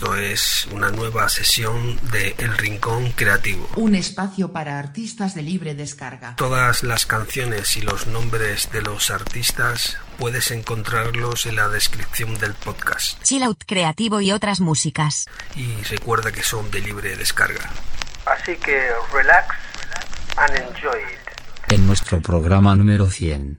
Esto es una nueva sesión de El Rincón Creativo. Un espacio para artistas de libre descarga. Todas las canciones y los nombres de los artistas puedes encontrarlos en la descripción del podcast. Chill Out Creativo y otras músicas. Y recuerda que son de libre descarga. Así que relax and enjoy it. En nuestro programa número 100.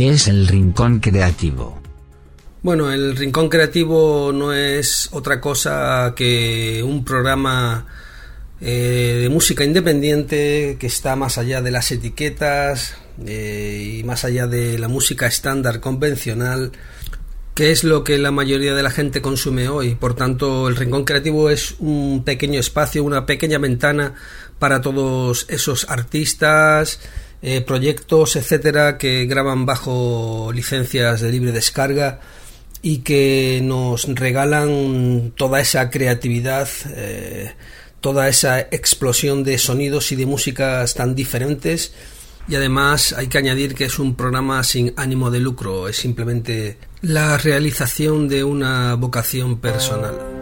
¿Qué es el Rincón Creativo? Bueno, el Rincón Creativo no es otra cosa que un programa eh, de música independiente que está más allá de las etiquetas eh, y más allá de la música estándar convencional que es lo que la mayoría de la gente consume hoy. Por tanto, el Rincón Creativo es un pequeño espacio, una pequeña ventana para todos esos artistas, eh, proyectos, etcétera, que graban bajo licencias de libre descarga y que nos regalan toda esa creatividad, eh, toda esa explosión de sonidos y de músicas tan diferentes. Y además hay que añadir que es un programa sin ánimo de lucro, es simplemente la realización de una vocación personal.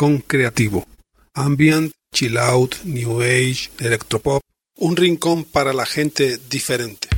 Rincón creativo. Ambient, chill out, new age, electropop. Un rincón para la gente diferente.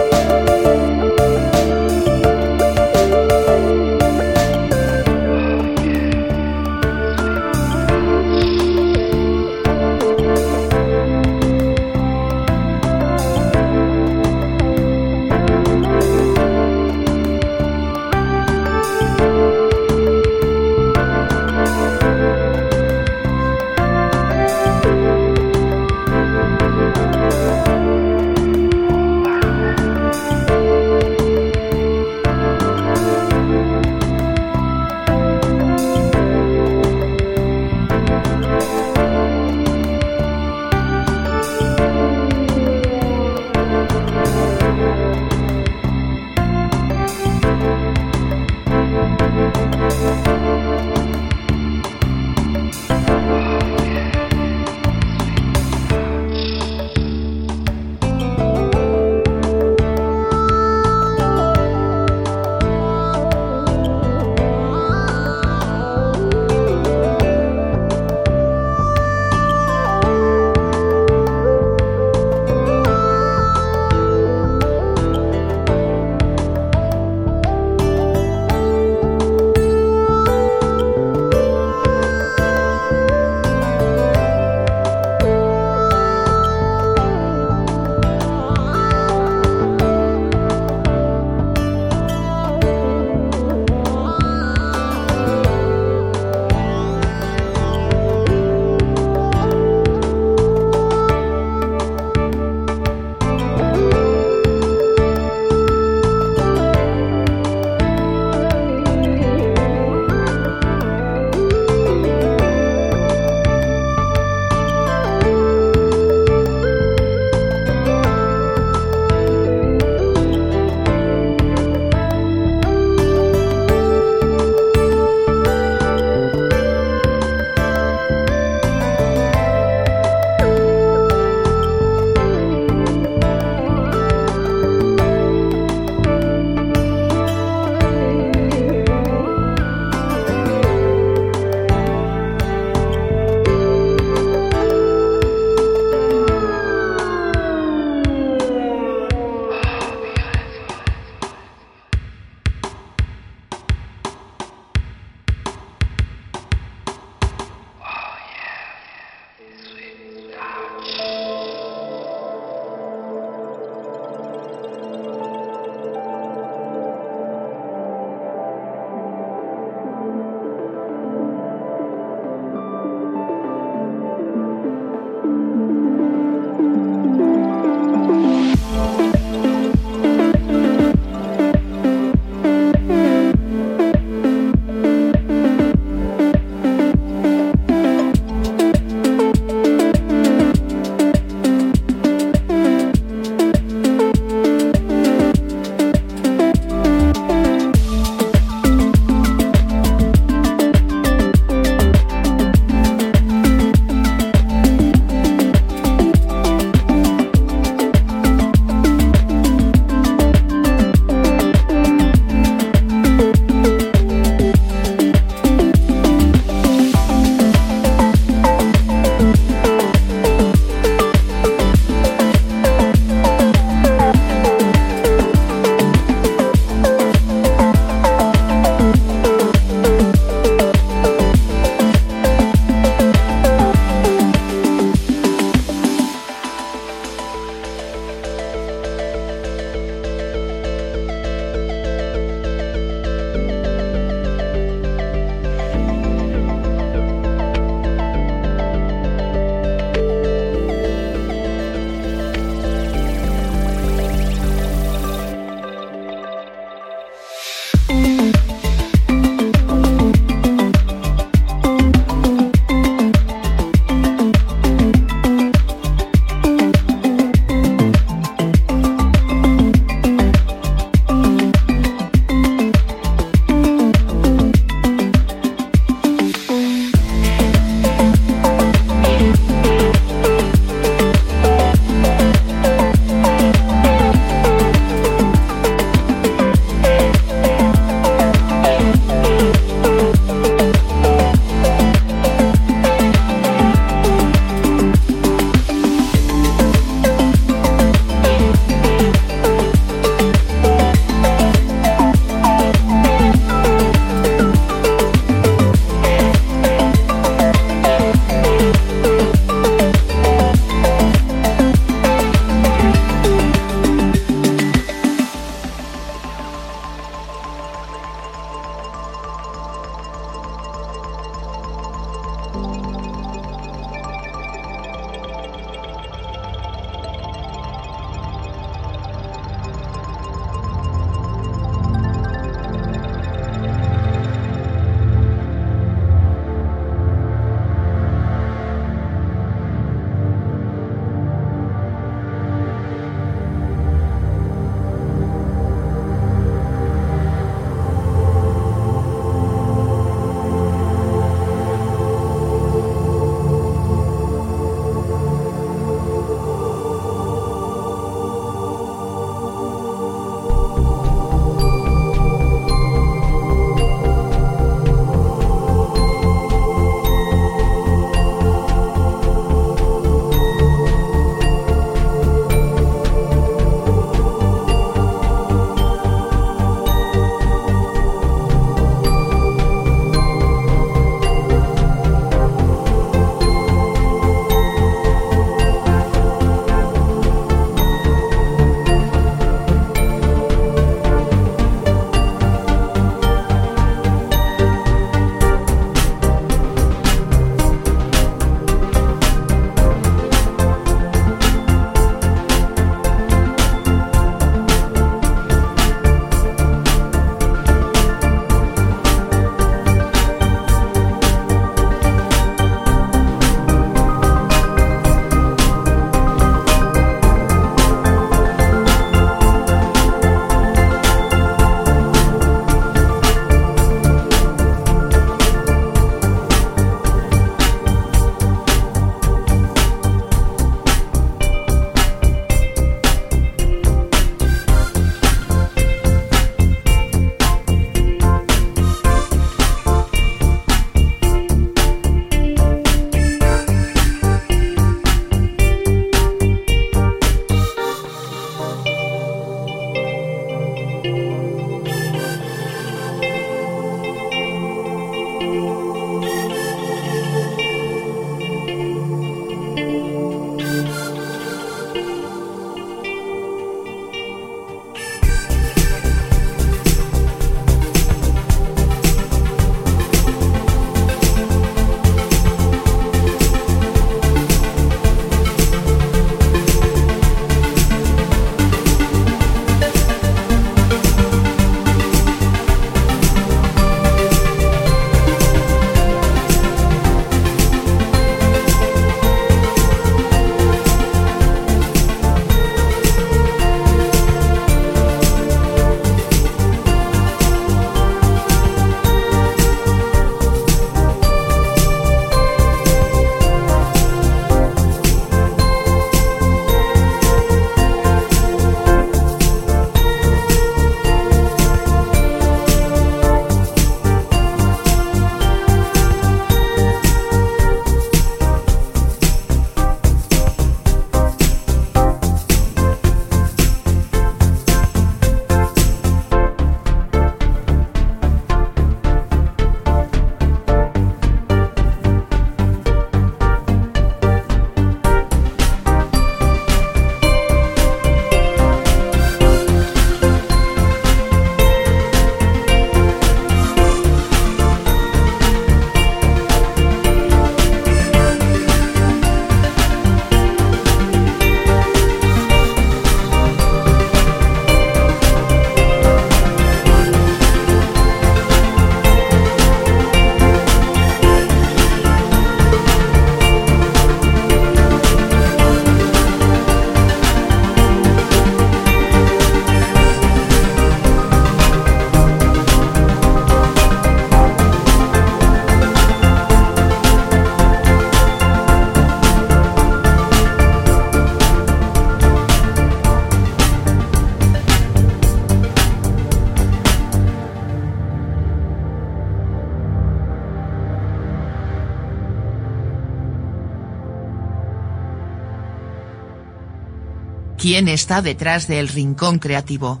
¿Quién está detrás del Rincón Creativo?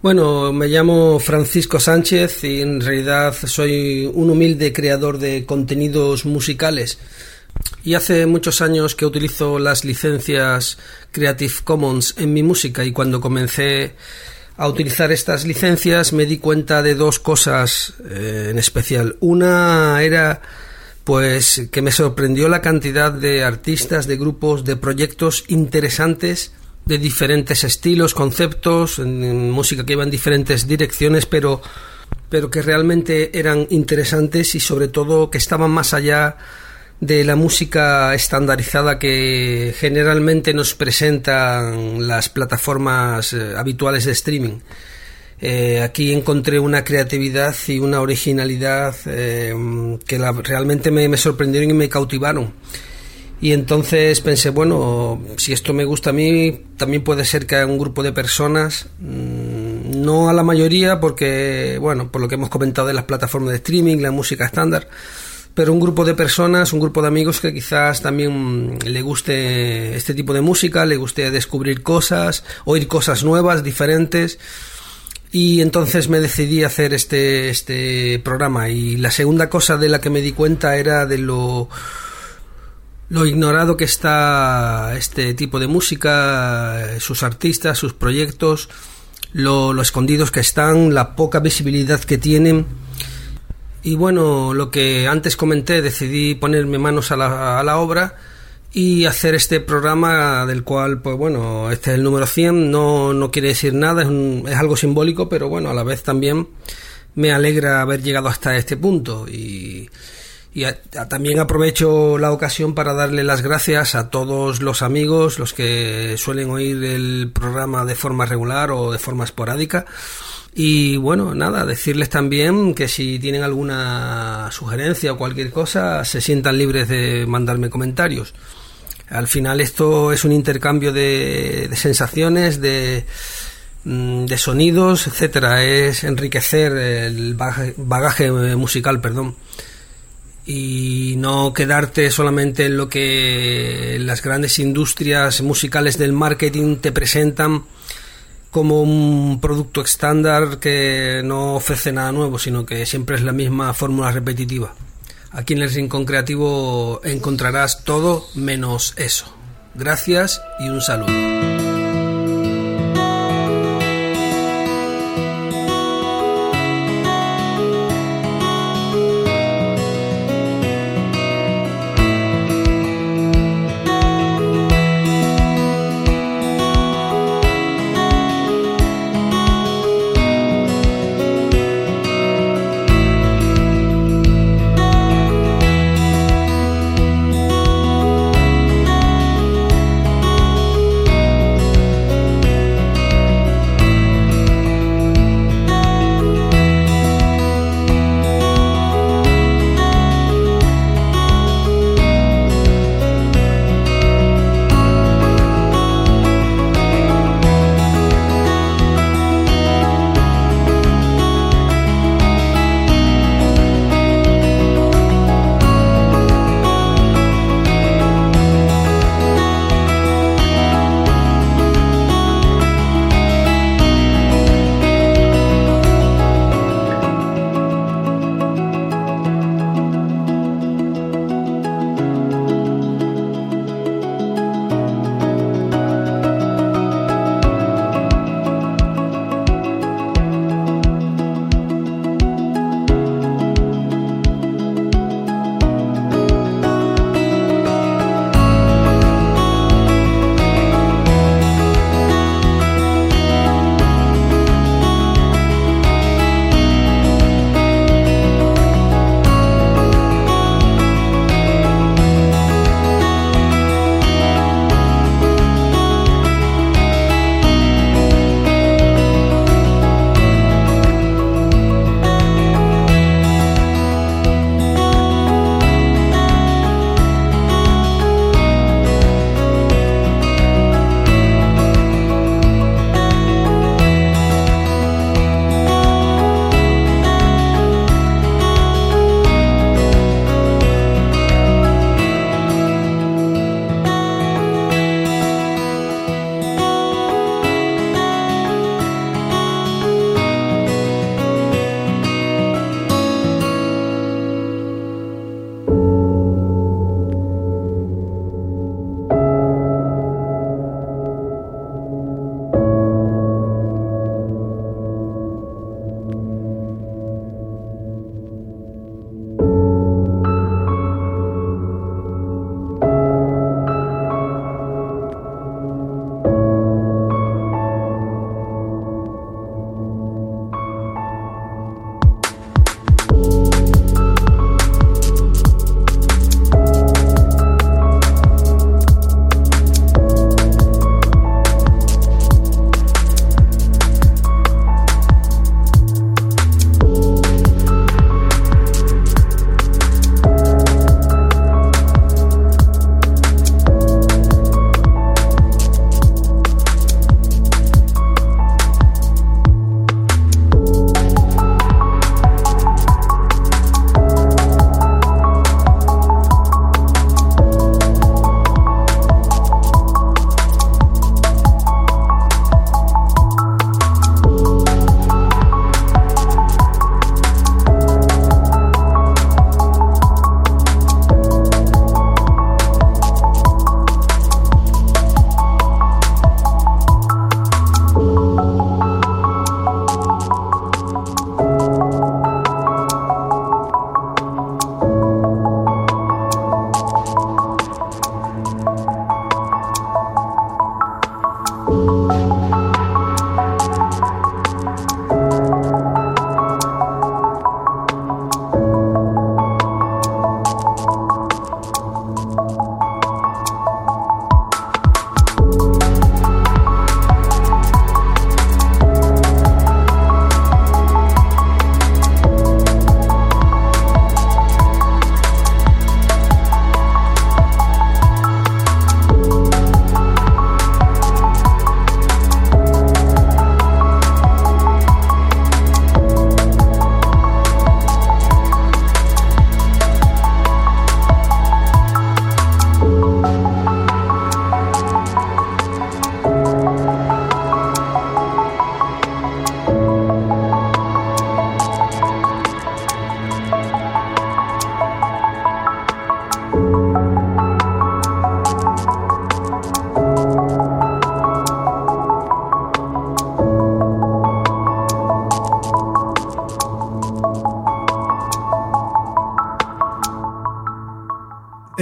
Bueno, me llamo Francisco Sánchez y en realidad soy un humilde creador de contenidos musicales. Y hace muchos años que utilizo las licencias Creative Commons en mi música y cuando comencé a utilizar estas licencias me di cuenta de dos cosas eh, en especial. Una era pues que me sorprendió la cantidad de artistas, de grupos, de proyectos interesantes de diferentes estilos, conceptos, música que iba en diferentes direcciones, pero pero que realmente eran interesantes y sobre todo que estaban más allá de la música estandarizada que generalmente nos presentan las plataformas eh, habituales de streaming. Eh, aquí encontré una creatividad y una originalidad eh, que realmente me, sorprendieron y me cautivaron. Y entonces pensé, bueno, si esto me gusta a mí, también puede ser que haya un grupo de personas, mm, no a la mayoría, porque, bueno, por lo que hemos comentado de las plataformas de streaming, la música estándar, pero un grupo de personas, un grupo de amigos que quizás también le guste este tipo de música, le guste descubrir cosas, oír cosas nuevas, diferentes. Y entonces me decidí a hacer este, este programa. Y la segunda cosa de la que me di cuenta era de lo, lo ignorado que está este tipo de música, sus artistas, sus proyectos, lo, lo escondidos que están, la poca visibilidad que tienen y bueno, lo que antes comenté, decidí ponerme manos a la, a la obra y hacer este programa del cual, pues bueno, este es el número 100, no, no quiere decir nada, es, es algo simbólico, pero bueno, a la vez también me alegra haber llegado hasta este punto y, y también aprovecho la ocasión para darle las gracias a todos los amigos, los que suelen oír el programa de forma regular o de forma esporádica y bueno, nada, decirles también que si tienen alguna sugerencia o cualquier cosa, se sientan libres de mandarme comentarios. Al final esto es un intercambio de, sensaciones, de, mm, de sonidos, etcétera. Es enriquecer el bagaje, musical, perdón. Y no quedarte solamente en lo que las grandes industrias musicales del marketing te presentan como un producto estándar que no ofrece nada nuevo, sino que siempre es la misma fórmula repetitiva. Aquí en el Rincón Creativo encontrarás todo menos eso. Gracias y un saludo.